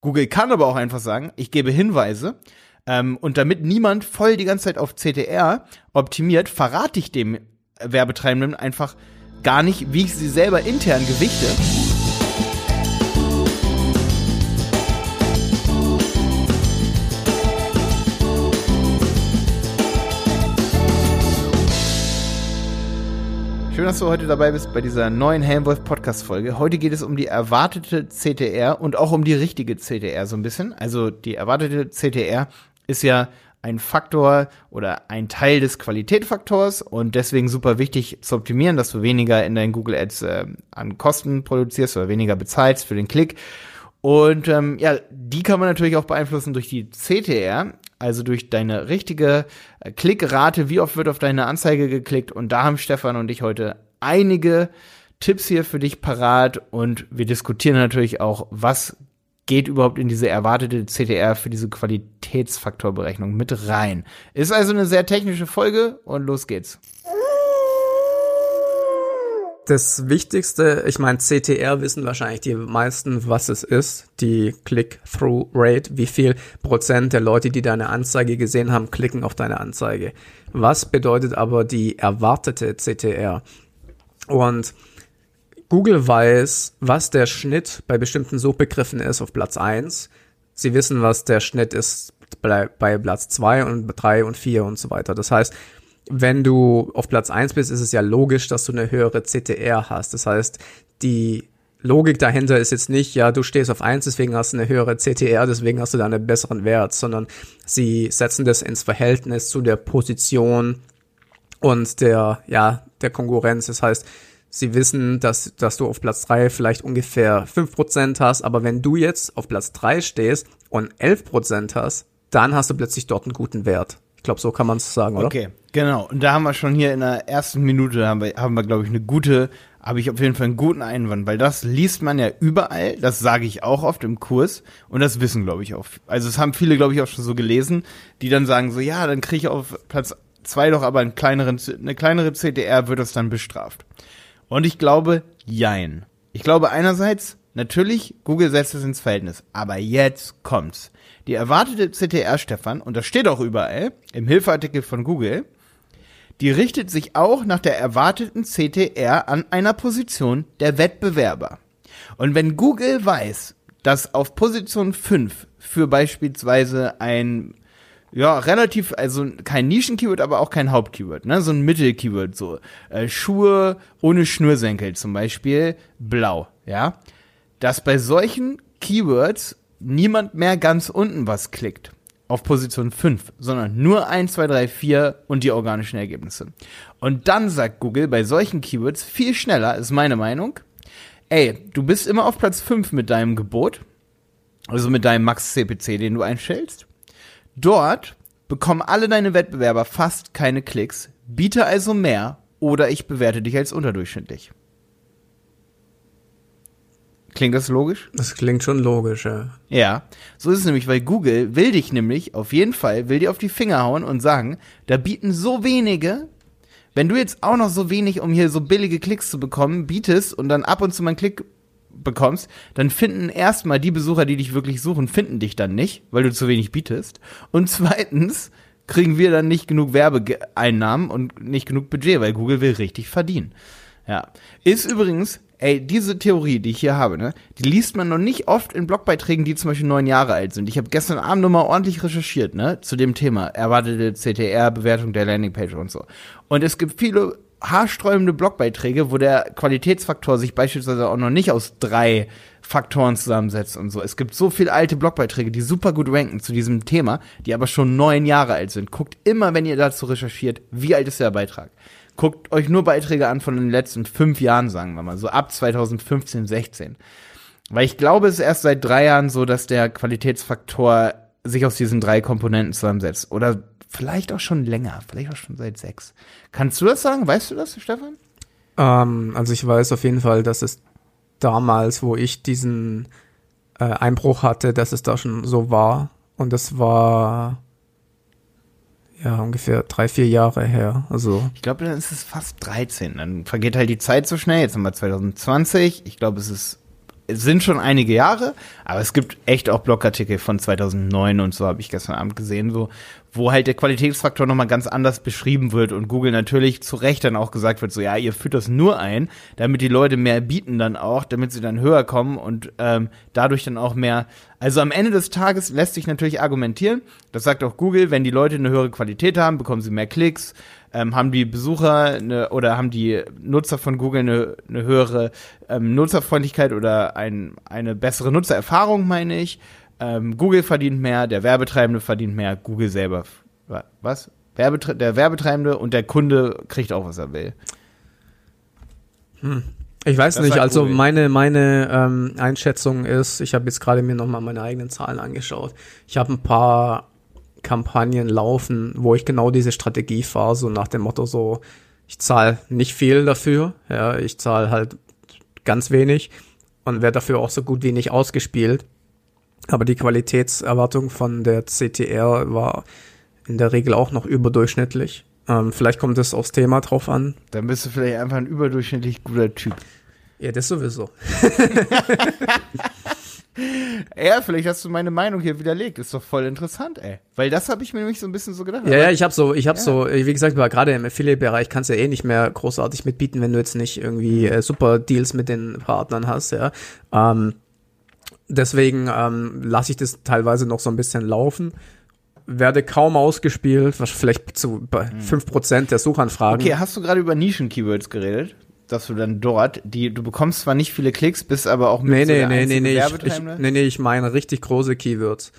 Google kann aber auch einfach sagen, ich gebe Hinweise ähm, und damit niemand voll die ganze Zeit auf CTR optimiert, verrate ich dem Werbetreibenden einfach gar nicht, wie ich sie selber intern gewichte. Schön, dass du heute dabei bist bei dieser neuen Helmwolf Podcast Folge. Heute geht es um die erwartete CTR und auch um die richtige CTR so ein bisschen. Also die erwartete CTR ist ja ein Faktor oder ein Teil des Qualitätsfaktors und deswegen super wichtig zu optimieren, dass du weniger in deinen Google Ads äh, an Kosten produzierst oder weniger bezahlst für den Klick. Und ähm, ja, die kann man natürlich auch beeinflussen durch die CTR, also durch deine richtige äh, Klickrate, wie oft wird auf deine Anzeige geklickt. Und da haben Stefan und ich heute einige Tipps hier für dich parat und wir diskutieren natürlich auch, was geht überhaupt in diese erwartete CTR für diese Qualitätsfaktorberechnung mit rein. Ist also eine sehr technische Folge und los geht's. Das Wichtigste, ich meine, CTR wissen wahrscheinlich die meisten, was es ist, die Click-Through-Rate, wie viel Prozent der Leute, die deine Anzeige gesehen haben, klicken auf deine Anzeige. Was bedeutet aber die erwartete CTR? Und Google weiß, was der Schnitt bei bestimmten Suchbegriffen ist auf Platz 1. Sie wissen, was der Schnitt ist bei, bei Platz 2 und 3 und 4 und so weiter. Das heißt, wenn du auf Platz 1 bist, ist es ja logisch, dass du eine höhere CTR hast. Das heißt, die Logik dahinter ist jetzt nicht, ja, du stehst auf 1, deswegen hast du eine höhere CTR, deswegen hast du da einen besseren Wert, sondern sie setzen das ins Verhältnis zu der Position und der, ja, der Konkurrenz. Das heißt, Sie wissen, dass, dass du auf Platz 3 vielleicht ungefähr 5% hast, aber wenn du jetzt auf Platz 3 stehst und 11% hast, dann hast du plötzlich dort einen guten Wert. Ich glaube, so kann man es sagen, oder? Okay, genau. Und da haben wir schon hier in der ersten Minute, haben wir, haben wir glaube ich, eine gute, habe ich auf jeden Fall einen guten Einwand, weil das liest man ja überall, das sage ich auch oft im Kurs und das wissen, glaube ich, auch. Also es haben viele, glaube ich, auch schon so gelesen, die dann sagen so, ja, dann kriege ich auf Platz 2 doch aber einen kleineren, eine kleinere CTR, wird das dann bestraft. Und ich glaube, jein. Ich glaube einerseits, natürlich, Google setzt es ins Verhältnis. Aber jetzt kommt's. Die erwartete CTR, Stefan, und das steht auch überall im Hilfeartikel von Google, die richtet sich auch nach der erwarteten CTR an einer Position der Wettbewerber. Und wenn Google weiß, dass auf Position 5 für beispielsweise ein ja, relativ, also kein Nischen-Keyword, aber auch kein Haupt-Keyword, ne? So ein Mittel-Keyword, so. Äh, Schuhe ohne Schnürsenkel zum Beispiel, blau, ja? Dass bei solchen Keywords niemand mehr ganz unten was klickt. Auf Position 5, sondern nur 1, 2, 3, 4 und die organischen Ergebnisse. Und dann sagt Google bei solchen Keywords viel schneller, ist meine Meinung, ey, du bist immer auf Platz 5 mit deinem Gebot, also mit deinem Max-CPC, den du einstellst Dort bekommen alle deine Wettbewerber fast keine Klicks, biete also mehr oder ich bewerte dich als unterdurchschnittlich. Klingt das logisch? Das klingt schon logisch, ja. Ja, so ist es nämlich, weil Google will dich nämlich auf jeden Fall, will dir auf die Finger hauen und sagen, da bieten so wenige, wenn du jetzt auch noch so wenig, um hier so billige Klicks zu bekommen, bietest und dann ab und zu mal einen Klick bekommst, dann finden erstmal die Besucher, die dich wirklich suchen, finden dich dann nicht, weil du zu wenig bietest. Und zweitens kriegen wir dann nicht genug Werbeeinnahmen und nicht genug Budget, weil Google will richtig verdienen. Ja. Ist übrigens, ey, diese Theorie, die ich hier habe, ne, die liest man noch nicht oft in Blogbeiträgen, die zum Beispiel neun Jahre alt sind. Ich habe gestern Abend nochmal ordentlich recherchiert, ne, zu dem Thema. Erwartete CTR, Bewertung der Landingpage und so. Und es gibt viele haarsträubende Blogbeiträge, wo der Qualitätsfaktor sich beispielsweise auch noch nicht aus drei Faktoren zusammensetzt und so. Es gibt so viele alte Blogbeiträge, die super gut ranken zu diesem Thema, die aber schon neun Jahre alt sind. Guckt immer, wenn ihr dazu recherchiert, wie alt ist der Beitrag. Guckt euch nur Beiträge an von den letzten fünf Jahren, sagen wir mal, so ab 2015, 16. Weil ich glaube, es ist erst seit drei Jahren so, dass der Qualitätsfaktor sich aus diesen drei Komponenten zusammensetzt. Oder vielleicht auch schon länger, vielleicht auch schon seit sechs. Kannst du das sagen? Weißt du das, Stefan? Ähm, also ich weiß auf jeden Fall, dass es damals, wo ich diesen äh, Einbruch hatte, dass es da schon so war. Und das war ja ungefähr drei, vier Jahre her. Also ich glaube, dann ist es fast 13. Dann vergeht halt die Zeit so schnell. Jetzt haben wir 2020. Ich glaube, es ist es sind schon einige Jahre, aber es gibt echt auch Blogartikel von 2009 und so habe ich gestern Abend gesehen, so wo halt der Qualitätsfaktor nochmal ganz anders beschrieben wird und Google natürlich zu Recht dann auch gesagt wird, so ja, ihr führt das nur ein, damit die Leute mehr bieten dann auch, damit sie dann höher kommen und ähm, dadurch dann auch mehr. Also am Ende des Tages lässt sich natürlich argumentieren, das sagt auch Google, wenn die Leute eine höhere Qualität haben, bekommen sie mehr Klicks, ähm, haben die Besucher eine, oder haben die Nutzer von Google eine, eine höhere ähm, Nutzerfreundlichkeit oder ein, eine bessere Nutzererfahrung, meine ich. Ähm, Google verdient mehr, der Werbetreibende verdient mehr, Google selber. Was? Werbetre der Werbetreibende und der Kunde kriegt auch, was er will. Hm. Ich weiß das nicht, also Google. meine, meine ähm, Einschätzung ist, ich habe jetzt gerade mir nochmal meine eigenen Zahlen angeschaut. Ich habe ein paar Kampagnen laufen, wo ich genau diese Strategie fahre, so nach dem Motto so, ich zahle nicht viel dafür, ja, ich zahle halt ganz wenig und werde dafür auch so gut wie nicht ausgespielt. Aber die Qualitätserwartung von der CTR war in der Regel auch noch überdurchschnittlich. Ähm, vielleicht kommt es aufs Thema drauf an. Dann bist du vielleicht einfach ein überdurchschnittlich guter Typ. Ja, das sowieso. ja, vielleicht hast du meine Meinung hier widerlegt. Ist doch voll interessant, ey. Weil das habe ich mir nämlich so ein bisschen so gedacht. Ja, ja, ich habe so, ich habe ja. so, wie gesagt, gerade im Affiliate-Bereich kannst du ja eh nicht mehr großartig mitbieten, wenn du jetzt nicht irgendwie äh, super Deals mit den Partnern hast, ja. Ähm, deswegen ähm, lasse ich das teilweise noch so ein bisschen laufen. Werde kaum ausgespielt, was vielleicht zu bei hm. 5% der Suchanfragen. Okay, hast du gerade über Nischen-Keywords geredet? Dass du dann dort, die, du bekommst zwar nicht viele Klicks, bist aber auch mit nee, so nee, nee, nee, nee, ich, ich, nee, nee, ich meine richtig große Keywords.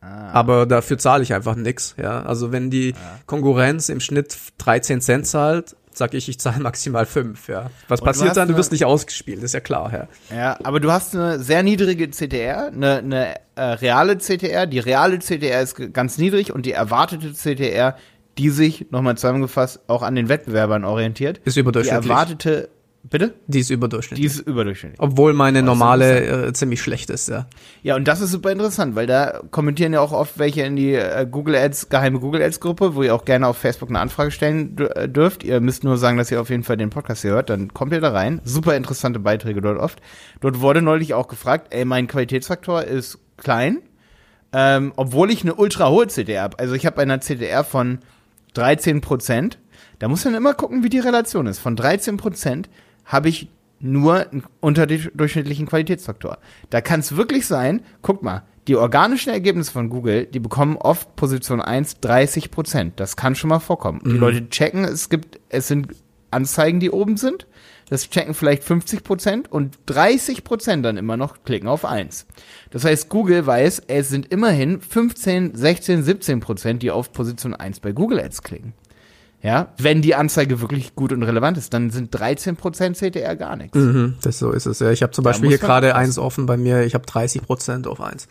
Ah. Aber dafür zahle ich einfach nix, ja. Also wenn die ah. Konkurrenz im Schnitt 13 Cent zahlt, sag ich, ich zahle maximal fünf, ja. Was und passiert du dann? Du wirst nicht ausgespielt, ist ja klar, ja. Ja, aber du hast eine sehr niedrige CTR, eine, eine äh, reale CTR. Die reale CTR ist ganz niedrig und die erwartete CTR, die sich, nochmal zusammengefasst, auch an den Wettbewerbern orientiert. Ist überdurchschnittlich. Die erwartete Bitte? Die ist überdurchschnittlich. Die ist überdurchschnittlich. Obwohl meine normale äh, ziemlich schlecht ist, ja. Ja, und das ist super interessant, weil da kommentieren ja auch oft welche in die äh, Google Ads, geheime Google Ads Gruppe, wo ihr auch gerne auf Facebook eine Anfrage stellen äh, dürft. Ihr müsst nur sagen, dass ihr auf jeden Fall den Podcast hier hört, dann kommt ihr da rein. Super interessante Beiträge dort oft. Dort wurde neulich auch gefragt, ey, mein Qualitätsfaktor ist klein, ähm, obwohl ich eine ultra hohe CDR habe. Also ich habe eine CDR von 13 Prozent. Da muss man immer gucken, wie die Relation ist. Von 13 Prozent habe ich nur einen unterdurchschnittlichen Qualitätsfaktor. Da kann es wirklich sein, guck mal, die organischen Ergebnisse von Google, die bekommen oft Position 1 30 Prozent. Das kann schon mal vorkommen. Mhm. Die Leute checken, es gibt, es sind Anzeigen, die oben sind. Das checken vielleicht 50 Prozent und 30 Prozent dann immer noch klicken auf 1. Das heißt, Google weiß, es sind immerhin 15, 16, 17 Prozent, die auf Position 1 bei Google Ads klicken. Ja, wenn die Anzeige wirklich gut und relevant ist, dann sind 13% CTR gar nichts. Mhm, das so ist es ja. Ich habe zum Beispiel hier gerade eins offen bei mir, ich habe 30% auf eins.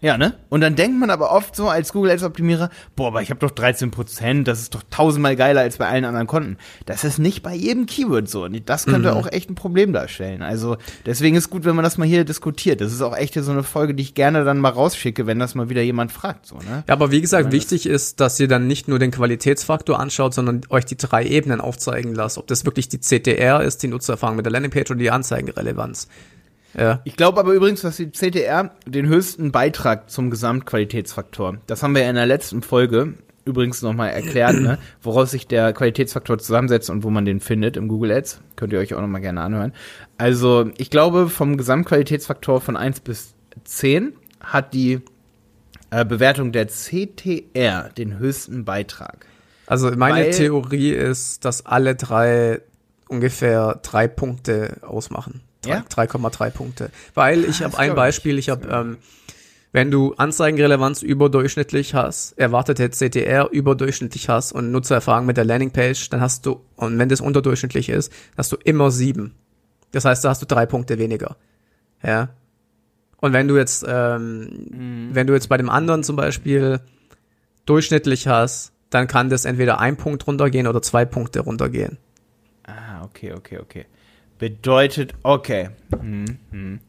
Ja, ne? Und dann denkt man aber oft so als Google Ads Optimierer, boah, aber ich habe doch 13 Prozent, das ist doch tausendmal geiler als bei allen anderen Konten. Das ist nicht bei jedem Keyword so. Und das könnte mhm. auch echt ein Problem darstellen. Also deswegen ist gut, wenn man das mal hier diskutiert. Das ist auch echt so eine Folge, die ich gerne dann mal rausschicke, wenn das mal wieder jemand fragt. So, ne? Ja, aber wie gesagt, wichtig ist, dass ihr dann nicht nur den Qualitätsfaktor anschaut, sondern euch die drei Ebenen aufzeigen lasst. Ob das wirklich die CTR ist, die Nutzererfahrung mit der Landingpage oder die Anzeigenrelevanz. Ja. Ich glaube aber übrigens, dass die CTR den höchsten Beitrag zum Gesamtqualitätsfaktor. Das haben wir ja in der letzten Folge übrigens nochmal erklärt, ne, woraus sich der Qualitätsfaktor zusammensetzt und wo man den findet im Google Ads. Könnt ihr euch auch nochmal gerne anhören. Also, ich glaube, vom Gesamtqualitätsfaktor von 1 bis 10 hat die äh, Bewertung der CTR den höchsten Beitrag. Also meine Weil, Theorie ist, dass alle drei ungefähr drei Punkte ausmachen. 3,3 ja? Punkte. Weil ich ah, habe ein Beispiel, ich habe, ähm, wenn du Anzeigenrelevanz überdurchschnittlich hast, erwartete CTR überdurchschnittlich hast und Nutzererfahrung mit der Landingpage, dann hast du, und wenn das unterdurchschnittlich ist, hast du immer sieben. Das heißt, da hast du drei Punkte weniger. Ja. Und wenn du jetzt, ähm, mhm. wenn du jetzt bei dem anderen zum Beispiel durchschnittlich hast, dann kann das entweder ein Punkt runtergehen oder zwei Punkte runtergehen. Ah, okay, okay, okay. Bedeutet, okay. Mhm.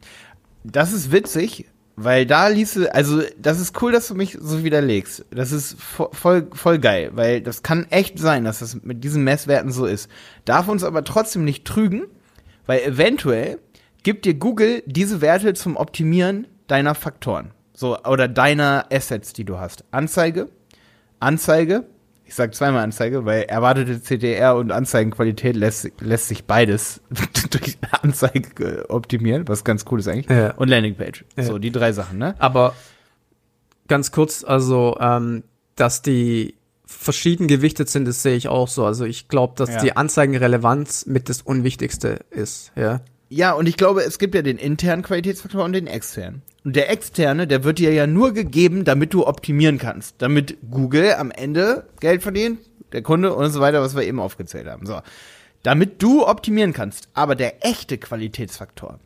Das ist witzig, weil da ließe, also das ist cool, dass du mich so widerlegst. Das ist voll, voll geil, weil das kann echt sein, dass das mit diesen Messwerten so ist. Darf uns aber trotzdem nicht trügen, weil eventuell gibt dir Google diese Werte zum Optimieren deiner Faktoren. So, oder deiner Assets, die du hast. Anzeige, Anzeige, ich sage zweimal Anzeige, weil erwartete CTR und Anzeigenqualität lässt, lässt sich beides durch Anzeige optimieren, was ganz cool ist eigentlich. Ja. Und Landingpage. Ja. So, die drei Sachen, ne? Aber ganz kurz, also, ähm, dass die verschieden gewichtet sind, das sehe ich auch so. Also ich glaube, dass Ja. die Anzeigenrelevanz mit das Unwichtigste ist, ja. Ja, und ich glaube, es gibt ja den internen Qualitätsfaktor und den externen. Und der externe, der wird dir ja nur gegeben, damit du optimieren kannst. Damit Google am Ende Geld verdient, der Kunde und so weiter, was wir eben aufgezählt haben. So. Damit du optimieren kannst. Aber der echte Qualitätsfaktor,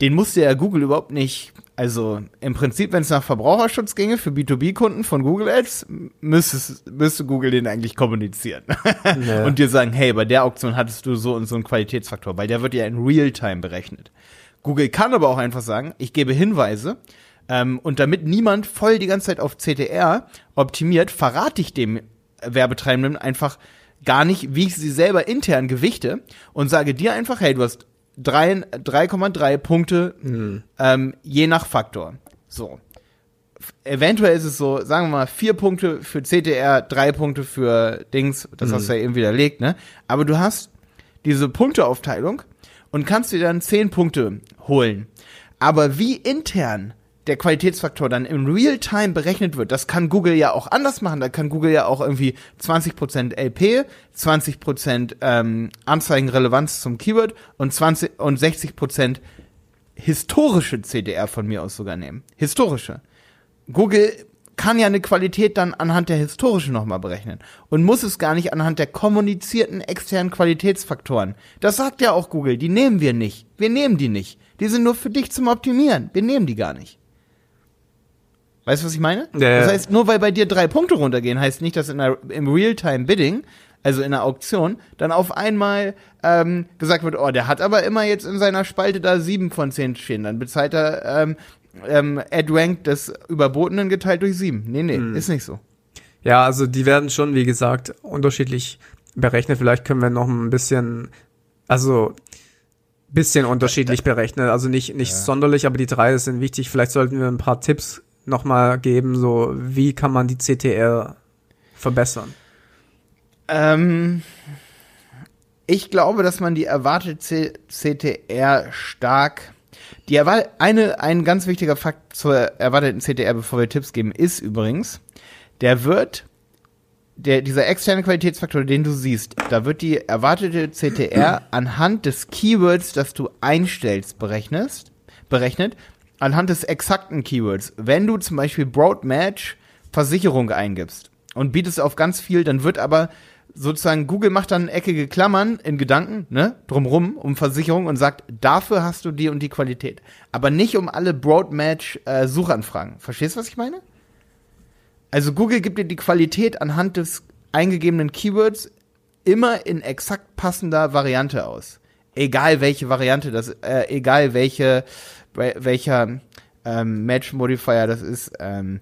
den musste ja Google überhaupt nicht, also im Prinzip, wenn es nach Verbraucherschutz ginge für B2B-Kunden von Google Ads, müsste, müsste Google den eigentlich kommunizieren. Ja. Und dir sagen, hey, bei der Auktion hattest du so und so einen Qualitätsfaktor, weil der wird ja in Realtime berechnet. Google kann aber auch einfach sagen, ich gebe Hinweise, ähm, und damit niemand voll die ganze Zeit auf CTR optimiert, verrate ich dem Werbetreibenden einfach gar nicht, wie ich sie selber intern gewichte und sage dir einfach, hey, du hast drei- 3,3 Punkte ähm, je nach Faktor. So. Eventuell ist es so, sagen wir mal, vier Punkte für CTR, drei Punkte für Dings, das hast du ja eben widerlegt, ne? Aber du hast diese Punkteaufteilung und kannst dir dann zehn Punkte holen. Aber wie intern der Qualitätsfaktor dann im Realtime berechnet wird, das kann Google ja auch anders machen. Da kann Google ja auch irgendwie 20% LP, 20% ähm, Anzeigenrelevanz zum Keyword und 20 und 60% historische CDR von mir aus sogar nehmen. Historische. Google kann ja eine Qualität dann anhand der historischen nochmal berechnen und muss es gar nicht anhand der kommunizierten externen Qualitätsfaktoren. Das sagt ja auch Google, die nehmen wir nicht. Wir nehmen die nicht. Die sind nur für dich zum Optimieren. Wir nehmen die gar nicht. Weißt du, was ich meine? Ja. Das heißt, nur weil bei dir drei Punkte runtergehen, heißt nicht, dass in der, im Real-Time-Bidding, also in der Auktion, dann auf einmal ähm, gesagt wird, oh, der hat aber immer jetzt in seiner Spalte da sieben von zehn stehen. Dann bezahlt er ähm, ähm, Ad-Rank des Überbotenen geteilt durch sieben. Nee, nee, Hm. ist nicht so. Ja, also die werden schon, wie gesagt, unterschiedlich berechnet. Vielleicht können wir noch ein bisschen, also bisschen unterschiedlich berechnen. Also nicht, nicht sonderlich, aber die drei sind wichtig. Vielleicht sollten wir ein paar Tipps nochmal geben, so wie kann man die CTR verbessern. Ähm, ich glaube, dass man die erwartete CTR stark. Die erwart eine, ein ganz wichtiger Fakt zur erwarteten CTR, bevor wir Tipps geben, ist übrigens, der wird, der, dieser externe Qualitätsfaktor, den du siehst, da wird die erwartete CTR anhand des Keywords, das du einstellst, berechnest, berechnet, anhand des exakten Keywords. Wenn du zum Beispiel Broadmatch Versicherung eingibst und bietest auf ganz viel, dann wird aber sozusagen Google macht dann eckige Klammern in Gedanken, ne, drumrum um Versicherung und sagt, dafür hast du die und die Qualität. Aber nicht um alle Broadmatch äh, Suchanfragen. Verstehst du, was ich meine? Also Google gibt dir die Qualität anhand des eingegebenen Keywords immer in exakt passender Variante aus. Egal welche Variante das, äh, egal welche, wel- welcher ähm, Match Modifier das ist, ähm,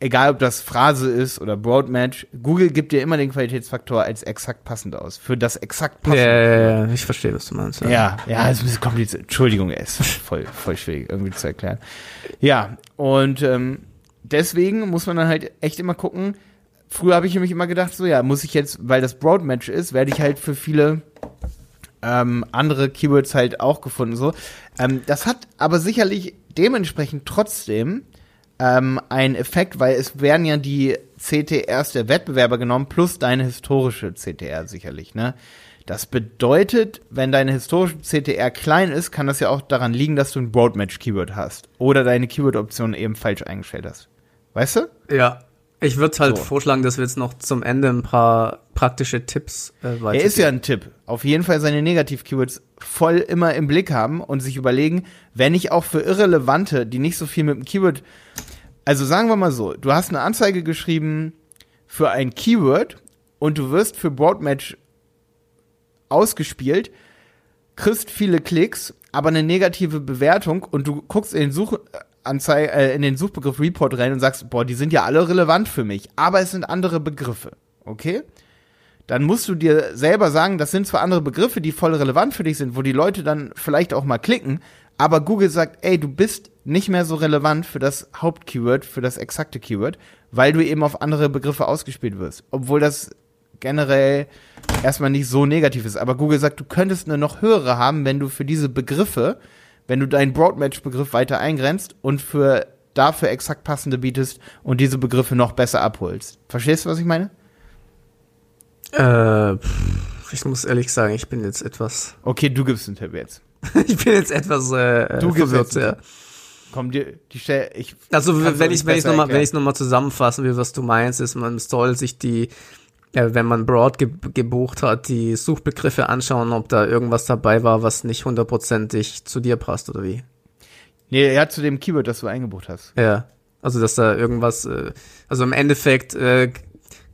egal ob das Phrase ist oder Broadmatch, Google gibt dir immer den Qualitätsfaktor als exakt passend aus. Für das exakt Ja, passende. ja, ja, ich verstehe, was du meinst. Ja, ja, ist ein bisschen kompliziert. Entschuldigung, ey, ist voll, voll schwierig irgendwie zu erklären. Ja, und ähm, deswegen muss man dann halt echt immer gucken. Früher habe ich nämlich immer gedacht, so ja, muss ich jetzt, weil das Broadmatch ist, werde ich halt für viele ähm, andere Keywords halt auch gefunden. So, ähm, das hat aber sicherlich dementsprechend trotzdem ähm, einen Effekt, weil es werden ja die CTRs der Wettbewerber genommen plus deine historische CTR sicherlich. Ne? Das bedeutet, wenn deine historische CTR klein ist, kann das ja auch daran liegen, dass du ein Broadmatch-Keyword hast oder deine Keyword-Option eben falsch eingestellt hast. Weißt du? Ja. Ich würde halt So. vorschlagen, dass wir jetzt noch zum Ende ein paar praktische Tipps äh, weiter. Er ist ja ein Tipp. Auf jeden Fall seine Negativ-Keywords voll immer im Blick haben und sich überlegen, wenn ich auch für irrelevante, die nicht so viel mit dem Keyword, also sagen wir mal so, du hast eine Anzeige geschrieben für ein Keyword und du wirst für Broadmatch ausgespielt, kriegst viele Klicks, aber eine negative Bewertung und du guckst in den Suchanzeige, äh, in den Suchbegriff Report rein und sagst, boah, die sind ja alle relevant für mich, aber es sind andere Begriffe, okay? dann musst du dir selber sagen, das sind zwar andere Begriffe, die voll relevant für dich sind, wo die Leute dann vielleicht auch mal klicken, aber Google sagt, ey, du bist nicht mehr so relevant für das Hauptkeyword, für das exakte Keyword, weil du eben auf andere Begriffe ausgespielt wirst. Obwohl das generell erstmal nicht so negativ ist. Aber Google sagt, du könntest eine noch höhere haben, wenn du für diese Begriffe, wenn du deinen Broadmatch-Begriff weiter eingrenzt und für dafür exakt passende bietest und diese Begriffe noch besser abholst. Verstehst du, was ich meine? Äh, ich muss ehrlich sagen, ich bin jetzt etwas. Okay, du gibst einen Tipp jetzt. ich bin jetzt etwas äh, Du verwirrt, ja. Komm, die, die Stelle, ich. Also wenn ich wenn ich nochmal wenn ich noch mal zusammenfassen will, was du meinst, ist man soll sich die wenn man Broad ge gebucht hat, die Suchbegriffe anschauen, ob da irgendwas dabei war, was nicht hundertprozentig zu dir passt oder wie. Nee, ja, zu dem Keyword, das du eingebucht hast. Ja. Also dass da irgendwas, äh, also im Endeffekt, äh,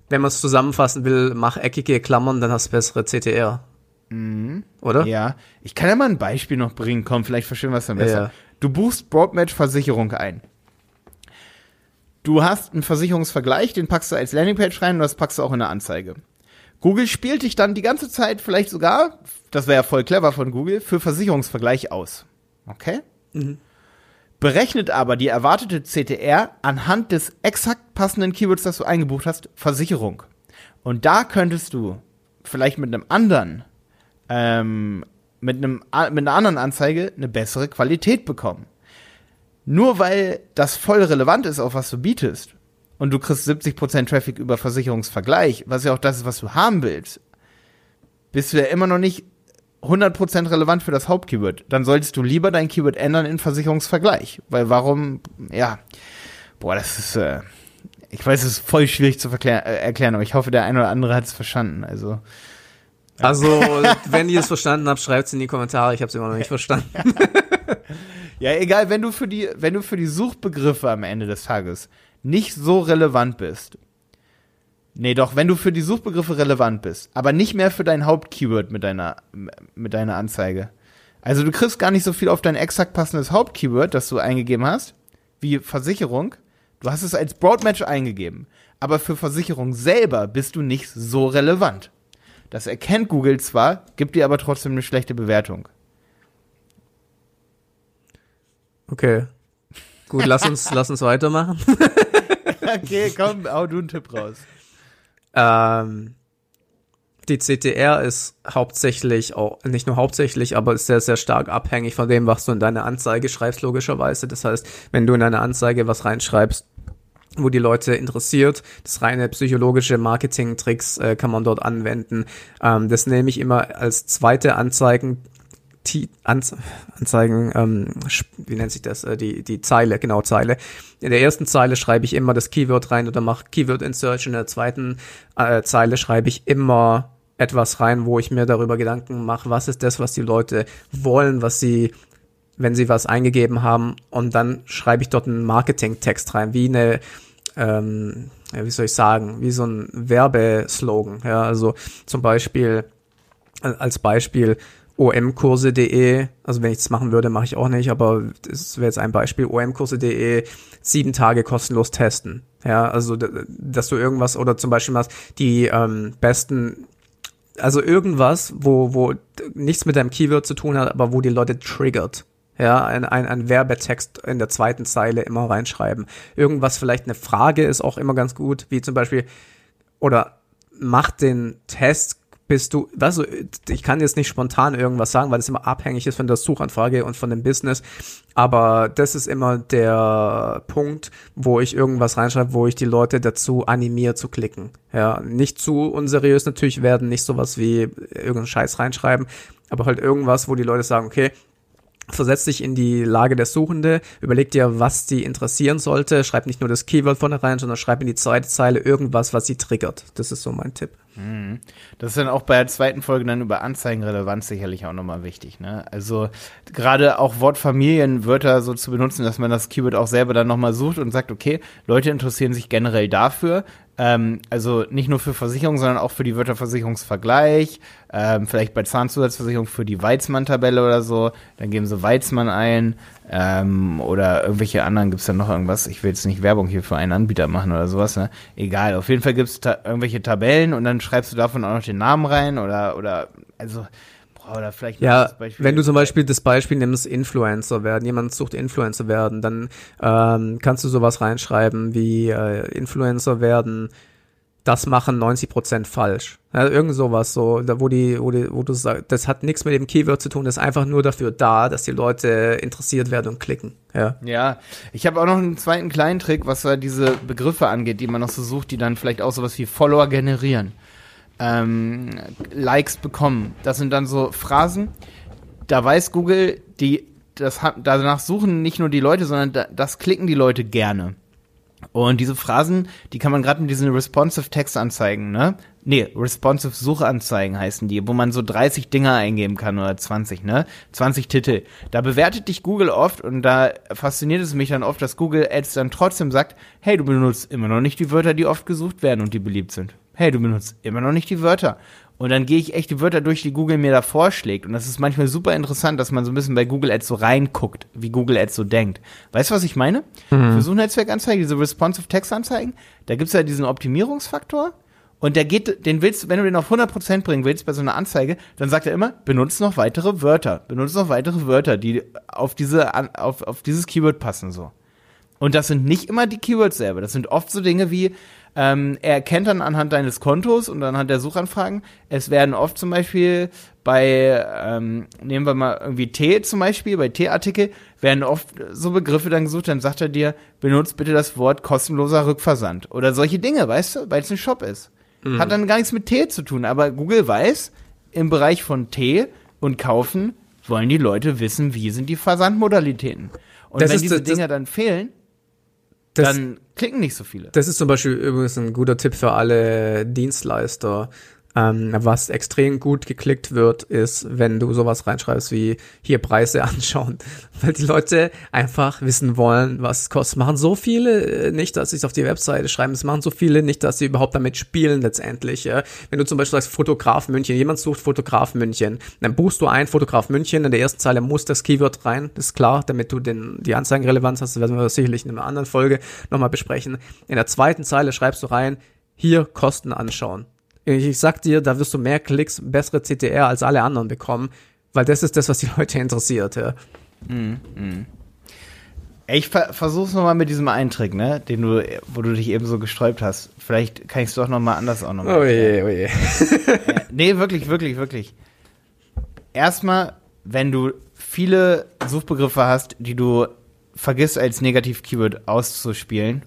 wenn man es zusammenfassen will, mach eckige Klammern, dann hast du bessere CTR. Oder? Mhm. Ja. Ich kann ja mal ein Beispiel noch bringen. Komm, vielleicht verstehen wir es dann besser. Ja. Du buchst Broadmatch Versicherung ein. Du hast einen Versicherungsvergleich, den packst du als Landingpage rein und das packst du auch in eine Anzeige. Google spielt dich dann die ganze Zeit vielleicht sogar, das wäre ja voll clever von Google, für Versicherungsvergleich aus. Okay? Berechnet aber die erwartete CTR anhand des exakt passenden Keywords, das du eingebucht hast, Versicherung. Und da könntest du vielleicht mit einem anderen, ähm, mit, einem, mit einer anderen Anzeige eine bessere Qualität bekommen. Nur weil das voll relevant ist, auf was du bietest, und du kriegst 70% Traffic über Versicherungsvergleich, was ja auch das ist, was du haben willst, bist du ja immer noch nicht 100% relevant für das Hauptkeyword. Dann solltest du lieber dein Keyword ändern in Versicherungsvergleich. Weil warum, ja, boah, das ist, äh, ich weiß, es ist voll schwierig zu äh, erklären, aber ich hoffe, der eine oder andere hat es verstanden. Also, Also, wenn ihr es verstanden habt, schreibt es in die Kommentare. Ich habe es immer noch nicht verstanden. Ja, egal, wenn du für die, wenn du für die Suchbegriffe am Ende des Tages nicht so relevant bist. Nee, doch, wenn du für die Suchbegriffe relevant bist, aber nicht mehr für dein Hauptkeyword mit deiner, mit deiner Anzeige. Also du kriegst gar nicht so viel auf dein exakt passendes Hauptkeyword, das du eingegeben hast, wie Versicherung. Du hast es als Broadmatch eingegeben. Aber für Versicherung selber bist du nicht so relevant. Das erkennt Google zwar, gibt dir aber trotzdem eine schlechte Bewertung. Okay. Gut, lass uns, lass uns weitermachen. Okay, komm, hau du einen Tipp raus. Ähm, die CTR ist hauptsächlich auch, nicht nur hauptsächlich, aber ist sehr, sehr stark abhängig von dem, was du in deine Anzeige schreibst, logischerweise. Das heißt, wenn du in deine Anzeige was reinschreibst, wo die Leute interessiert, das reine psychologische Marketing-Tricks äh, kann man dort anwenden. Ähm, das nehme ich immer als zweite Anzeigen, Ti- Anz Anzeigen, ähm, wie nennt sich das, äh, die, die Zeile, genau, Zeile. In der ersten Zeile schreibe ich immer das Keyword rein oder mache Keyword Insert. In der zweiten äh, Zeile schreibe ich immer etwas rein, wo ich mir darüber Gedanken mache, was ist das, was die Leute wollen, was sie, wenn sie was eingegeben haben. Und dann schreibe ich dort einen Marketing-Text rein, wie eine, ähm, wie soll ich sagen, wie so ein Werbeslogan. Ja, also zum Beispiel, äh, als Beispiel, omkurse.de, also wenn ich das machen würde, mache ich auch nicht, aber das wäre jetzt ein Beispiel, omkurse.de, sieben Tage kostenlos testen. Ja, also, dass du irgendwas oder zum Beispiel machst, die ähm, besten, also irgendwas, wo, wo nichts mit deinem Keyword zu tun hat, aber wo die Leute triggert. Ja, ein, ein, ein Werbetext in der zweiten Zeile immer reinschreiben. Irgendwas, vielleicht eine Frage ist auch immer ganz gut, wie zum Beispiel, oder mach den Test, bist du, weißt du, ich kann jetzt nicht spontan irgendwas sagen, weil das immer abhängig ist von der Suchanfrage und von dem Business. Aber das ist immer der Punkt, wo ich irgendwas reinschreibe, wo ich die Leute dazu animiere zu klicken. Ja, nicht zu unseriös natürlich werden, nicht sowas wie irgendeinen Scheiß reinschreiben, aber halt irgendwas, wo die Leute sagen, okay, versetz dich in die Lage der Suchende, überleg dir, was die interessieren sollte, schreib nicht nur das Keyword vorne rein, sondern schreib in die zweite Zeile irgendwas, was sie triggert. Das ist so mein Tipp. Das ist dann auch bei der zweiten Folge dann über Anzeigenrelevanz sicherlich auch nochmal wichtig. Ne? Also gerade auch Wortfamilienwörter so zu benutzen, dass man das Keyword auch selber dann nochmal sucht und sagt, okay, Leute interessieren sich generell dafür. Ähm, also nicht nur für Versicherung, sondern auch für die Wörter Versicherungsvergleich, ähm, vielleicht bei Zahnzusatzversicherung für die Weizmann-Tabelle oder so. Dann geben sie Weizmann ein ähm, oder irgendwelche anderen, gibt's da noch irgendwas? Ich will jetzt nicht Werbung hier für einen Anbieter machen oder sowas. Ne? Egal, auf jeden Fall gibt's ta irgendwelche Tabellen und dann schreibst du davon auch noch den Namen rein oder, oder, also, boah, oder vielleicht. Ja, wenn du zum Beispiel das Beispiel nimmst, Influencer werden, jemand sucht Influencer werden, dann ähm, kannst du sowas reinschreiben wie äh, Influencer werden, das machen 90% falsch. Ja, irgend sowas, so, da wo die, wo die, wo du sagst, das hat nichts mit dem Keyword zu tun, das ist einfach nur dafür da, dass die Leute interessiert werden und klicken. Ja. Ja, ich habe auch noch einen zweiten kleinen Trick, was diese Begriffe angeht, die man noch so sucht, die dann vielleicht auch sowas wie Follower generieren, ähm, Likes bekommen. Das sind dann so Phrasen, da weiß Google, die, das hat, danach suchen nicht nur die Leute, sondern da, das klicken die Leute gerne. Und diese Phrasen, die kann man gerade mit diesen responsive Textanzeigen, ne? Nee, responsive Suchanzeigen heißen die, wo man so 30 Dinger eingeben kann oder 20, ne? 20 Titel. Da bewertet dich Google oft und da fasziniert es mich dann oft, dass Google Ads dann trotzdem sagt, hey, du benutzt immer noch nicht die Wörter, die oft gesucht werden und die beliebt sind. Hey, du benutzt immer noch nicht die Wörter. Und dann gehe ich echt die Wörter durch, die Google mir da vorschlägt. Und das ist manchmal super interessant, dass man so ein bisschen bei Google Ads so reinguckt, wie Google Ads so denkt. Weißt du, was ich meine? Mhm. Für Suchnetzwerkanzeigen, diese Responsive Text Anzeigen, da gibt's ja diesen Optimierungsfaktor. Und der geht, den willst, wenn du den auf 100% bringen willst bei so einer Anzeige, dann sagt er immer, benutzt noch weitere Wörter. Benutzt noch weitere Wörter, die auf diese, auf, auf dieses Keyword passen, so. Und das sind nicht immer die Keywords selber. Das sind oft so Dinge wie, ähm, er erkennt dann anhand deines Kontos und anhand der Suchanfragen, es werden oft zum Beispiel bei, ähm, nehmen wir mal irgendwie Tee zum Beispiel, bei Teeartikel, werden oft so Begriffe dann gesucht, dann sagt er dir, benutzt bitte das Wort kostenloser Rückversand. Oder solche Dinge, weißt du, weil es ein Shop ist. Mhm. Hat dann gar nichts mit Tee zu tun, aber Google weiß, im Bereich von Tee und Kaufen wollen die Leute wissen, wie sind die Versandmodalitäten. Und das wenn diese Dinge dann fehlen, das, dann klicken nicht so viele. Das ist zum Beispiel übrigens ein guter Tipp für alle Dienstleister. Ähm, was extrem gut geklickt wird, ist, wenn du sowas reinschreibst wie hier Preise anschauen, weil die Leute einfach wissen wollen, was es kostet. Machen so viele äh, nicht, dass sie es auf die Webseite schreiben. Es machen so viele nicht, dass sie überhaupt damit spielen letztendlich. Ja? Wenn du zum Beispiel sagst Fotograf München, jemand sucht Fotograf München, dann buchst du ein Fotograf München. In der ersten Zeile muss das Keyword rein, ist klar, damit du den die Anzeigenrelevanz hast. Das werden wir sicherlich in einer anderen Folge nochmal besprechen. In der zweiten Zeile schreibst du rein hier Kosten anschauen. Ich sag dir, da wirst du mehr Klicks, bessere CTR als alle anderen bekommen, weil das ist das, was die Leute interessiert. Ja. Mm, mm. Ich ver versuch's nochmal mit diesem Eintrick, ne, den du, wo du dich eben so gesträubt hast. Vielleicht kann ich es doch nochmal anders auch nochmal. Oh je, oh je. nee, wirklich, wirklich, wirklich. Erstmal, wenn du viele Suchbegriffe hast, die du vergisst als Negativ-Keyword auszuspielen,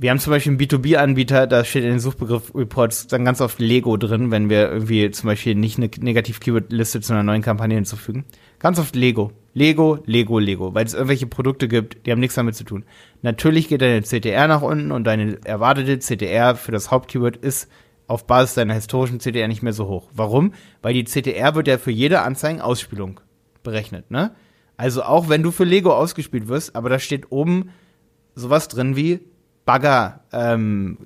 wir haben zum Beispiel einen B2B-Anbieter, da steht in den Suchbegriff-Reports dann ganz oft Lego drin, wenn wir irgendwie zum Beispiel nicht eine Negativ-Keyword-Liste zu einer neuen Kampagne hinzufügen. Ganz oft Lego. Lego, Lego, Lego, weil es irgendwelche Produkte gibt, die haben nichts damit zu tun. Natürlich geht deine CTR nach unten und deine erwartete CTR für das Hauptkeyword ist auf Basis deiner historischen CTR nicht mehr so hoch. Warum? Weil die CTR wird ja für jede Anzeigenausspielung berechnet, ne? Also auch wenn du für Lego ausgespielt wirst, aber da steht oben sowas drin wie Bagger, ähm,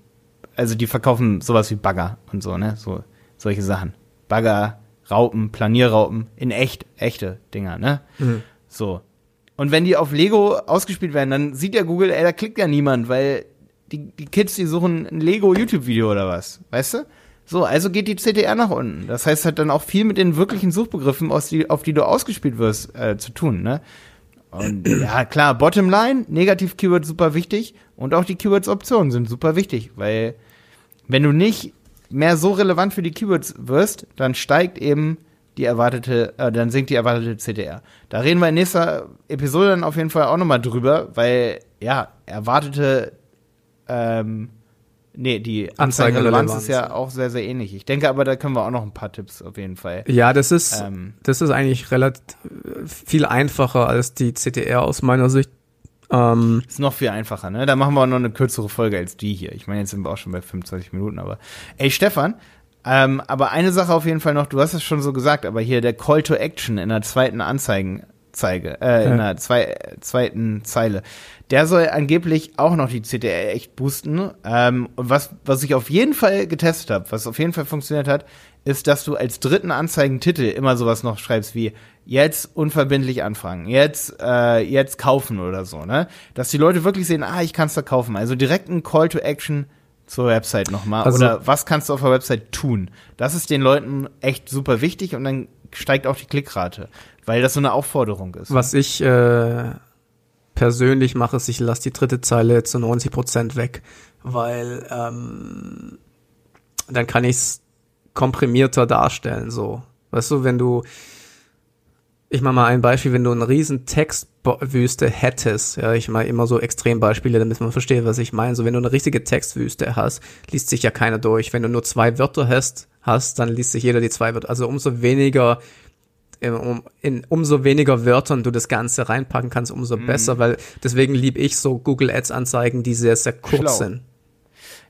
also die verkaufen sowas wie Bagger und so, ne? So, solche Sachen. Bagger, Raupen, Planierraupen, in echt, echte Dinger, ne? Mhm. So. Und wenn die auf Lego ausgespielt werden, dann sieht ja Google, ey, da klickt ja niemand, weil die, die Kids, die suchen ein Lego-YouTube-Video oder was, weißt du? So, also geht die CTR nach unten. Das heißt, hat dann auch viel mit den wirklichen Suchbegriffen, aus die, auf die du ausgespielt wirst, äh, zu tun, ne? Und ja, klar, Bottomline, Negativ-Keyword super wichtig und auch die Keywords-Optionen sind super wichtig, weil wenn du nicht mehr so relevant für die Keywords wirst, dann steigt eben die erwartete, äh, dann sinkt die erwartete CTR. Da reden wir in nächster Episode dann auf jeden Fall auch nochmal drüber, weil ja, erwartete ähm, Nee, die Anzeigenrelevanz ist ja auch sehr, sehr ähnlich. Ich denke aber, da können wir auch noch ein paar Tipps auf jeden Fall. Ja, das ist, ähm, das ist eigentlich relativ viel einfacher als die CTR aus meiner Sicht. Ähm, ist noch viel einfacher, ne? Da machen wir auch noch eine kürzere Folge als die hier. Ich meine, jetzt sind wir auch schon bei 25 Minuten, aber. Ey, Stefan, ähm, aber eine Sache auf jeden Fall noch, du hast es schon so gesagt, aber hier der Call to Action in der zweiten Anzeigen, zeige, äh, in der zwei, zweiten Zeile. Der soll angeblich auch noch die CTR echt boosten. Ähm, und was, was ich auf jeden Fall getestet habe, was auf jeden Fall funktioniert hat, ist, dass du als dritten Anzeigentitel immer sowas noch schreibst wie jetzt unverbindlich anfragen, jetzt, äh, jetzt kaufen oder so, ne? Dass die Leute wirklich sehen, ah, ich kann es da kaufen. Also direkt ein Call to Action zur Website nochmal? Also- Oder was kannst du auf der Website tun? Das ist den Leuten echt super wichtig und dann steigt auch die Klickrate, weil das so eine Aufforderung ist. Was ich äh, persönlich mache, ist, ich lasse die dritte Zeile zu 90% weg, weil ähm, dann kann ich es komprimierter darstellen, so. Weißt du, wenn du, ich mache mal ein Beispiel, wenn du eine riesen Textwüste hättest, ja, ich mache immer so Extrembeispiele, damit man versteht, was ich meine. So, wenn du eine richtige Textwüste hast, liest sich ja keiner durch. Wenn du nur zwei Wörter hast, hast, dann liest sich jeder die zwei Wörter. Also umso weniger um, in umso weniger Wörtern du das Ganze reinpacken kannst, umso Mhm. besser, weil deswegen liebe ich so Google Ads Anzeigen, die sehr, sehr kurz Schlau. sind.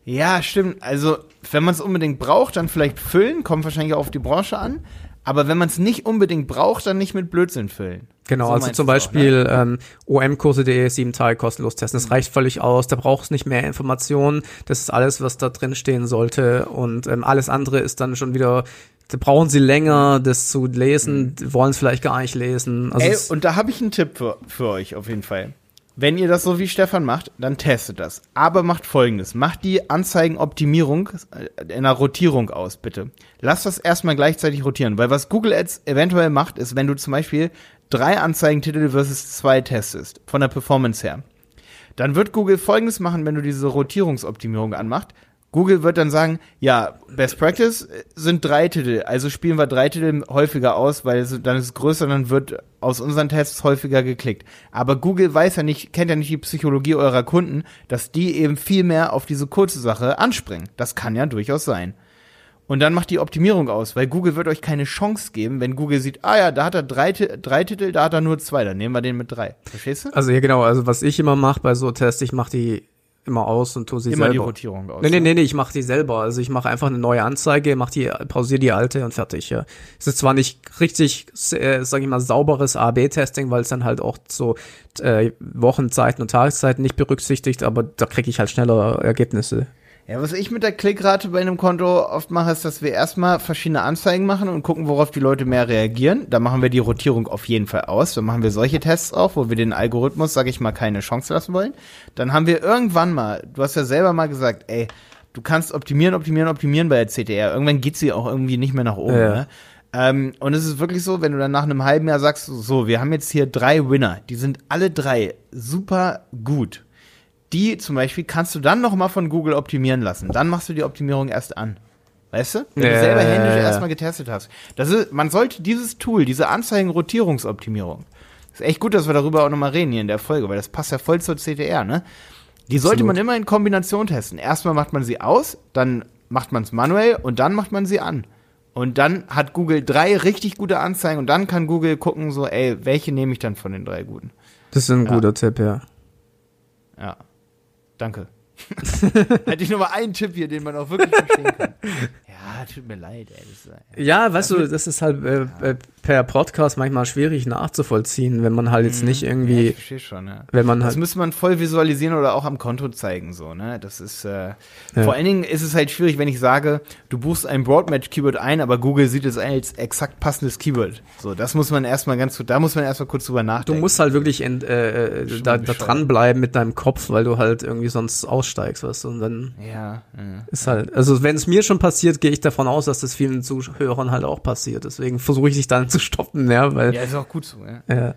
Ja, stimmt. Also, wenn man es unbedingt braucht, dann vielleicht füllen, kommt wahrscheinlich auch auf die Branche an. Aber wenn man es nicht unbedingt braucht, dann nicht mit Blödsinn füllen. Genau, So also zum auch, Beispiel ne? ähm, omkurse.de sieben Tage kostenlos testen. Das reicht völlig aus. Da brauchst du nicht mehr Informationen. Das ist alles, was da drin stehen sollte. Und ähm, alles andere ist dann schon wieder, da brauchen sie länger, das zu lesen, wollen es vielleicht gar nicht lesen. Also Mhm. Ey, und da habe ich einen Tipp für, für euch auf jeden Fall. Wenn ihr das so wie Stefan macht, dann testet das. Aber macht folgendes. Macht die Anzeigenoptimierung äh, in einer Rotierung aus, bitte. Lasst das erstmal gleichzeitig rotieren. Weil was Google Ads eventuell macht, ist, wenn du zum Beispiel drei Anzeigentitel versus zwei testest, von der Performance her, dann wird Google folgendes machen, wenn du diese Rotierungsoptimierung anmacht. Google wird dann sagen, ja, Best Practice sind drei Titel, also spielen wir drei Titel häufiger aus, weil es, dann ist es größer, dann wird aus unseren Tests häufiger geklickt. Aber Google weiß ja nicht, kennt ja nicht die Psychologie eurer Kunden, dass die eben viel mehr auf diese kurze Sache anspringen. Das kann ja durchaus sein. Und dann macht die Optimierung aus, weil Google wird euch keine Chance geben, wenn Google sieht, ah ja, da hat er drei, drei Titel, da hat er nur zwei, dann nehmen wir den mit drei. Verstehst du? also ja genau, also was ich immer mache bei so Tests, ich mache die immer aus und tue sie Immer die selber. Rotierung aus. Nee, nee, nee, nee, ich mache die selber. Also ich mache einfach eine neue Anzeige, mach die, pausiere die alte und fertig. Ja. Es ist zwar nicht richtig, äh, sag ich mal, sauberes A-B-Testing, weil es dann halt auch so äh, Wochenzeiten und Tageszeiten nicht berücksichtigt, aber da kriege ich halt schneller Ergebnisse. Ja, was ich mit der Klickrate bei einem Konto oft mache, ist, dass wir erstmal verschiedene Anzeigen machen und gucken, worauf die Leute mehr reagieren. Da machen wir die Rotierung auf jeden Fall aus. Dann machen wir solche Tests auch, wo wir den Algorithmus, sag ich mal, keine Chance lassen wollen. Dann haben wir irgendwann mal, du hast ja selber mal gesagt, ey, du kannst optimieren, optimieren, optimieren bei der CTR. Irgendwann geht sie auch irgendwie nicht mehr nach oben. Ja. Ne? Ähm, und es ist wirklich so, wenn du dann nach einem halben Jahr sagst, so, wir haben jetzt hier drei Winner, die sind alle drei super gut. Die zum Beispiel kannst du dann noch mal von Google optimieren lassen. Dann machst du die Optimierung erst an. Weißt du? Wenn Ja, du selber händisch ja, ja. erstmal getestet hast. Das ist, man sollte dieses Tool, diese Anzeigen-Rotierungsoptimierung, ist echt gut, dass wir darüber auch noch mal reden hier in der Folge, weil das passt ja voll zur CTR, ne? Die sollte Absolut. man immer in Kombination testen. Erstmal macht man sie aus, dann macht man es manuell und dann macht man sie an. Und dann hat Google drei richtig gute Anzeigen und dann kann Google gucken, so, ey, welche nehme ich dann von den drei guten? Das ist ein guter Tipp, ja. Ja. Danke. Hätte ich nur mal einen Tipp hier, den man auch wirklich verstehen kann. Ja, tut mir leid, ey. Äh, Ja, weißt du, das ist halt äh, äh, per Podcast manchmal schwierig nachzuvollziehen, wenn man halt jetzt nicht Mhm. ja, irgendwie, ich verstehe schon, ja. wenn man Das halt, müsste man voll visualisieren oder auch am Konto zeigen, so, ne? Das ist, äh, vor allen Dingen ist es halt schwierig, wenn ich sage, du buchst ein Broadmatch-Keyword ein, aber Google sieht es als exakt passendes Keyword. So, das muss man erstmal ganz gut, da muss man erstmal kurz drüber du nachdenken. musst halt wirklich ent, äh, äh, da, da dranbleiben mit deinem Kopf, weil du halt irgendwie sonst aussteigst, weißt du, und dann ja, ja. ist halt, also wenn es mir schon passiert, gehe ich davon aus, dass das vielen Zuhörern halt auch passiert. Deswegen versuche ich dich dann zu stoppen, ja, weil, Ja, ist auch gut so, ja. ja.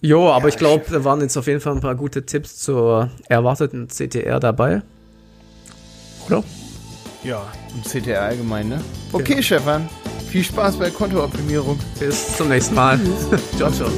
Jo, aber ich glaube, da waren jetzt auf jeden Fall ein paar gute Tipps zur erwarteten CTR dabei. Oder? Ja, im CTR allgemein, ne? Okay, Genau. Stefan. Viel Spaß bei Kontooptimierung. Bis zum nächsten Mal. ciao, ciao.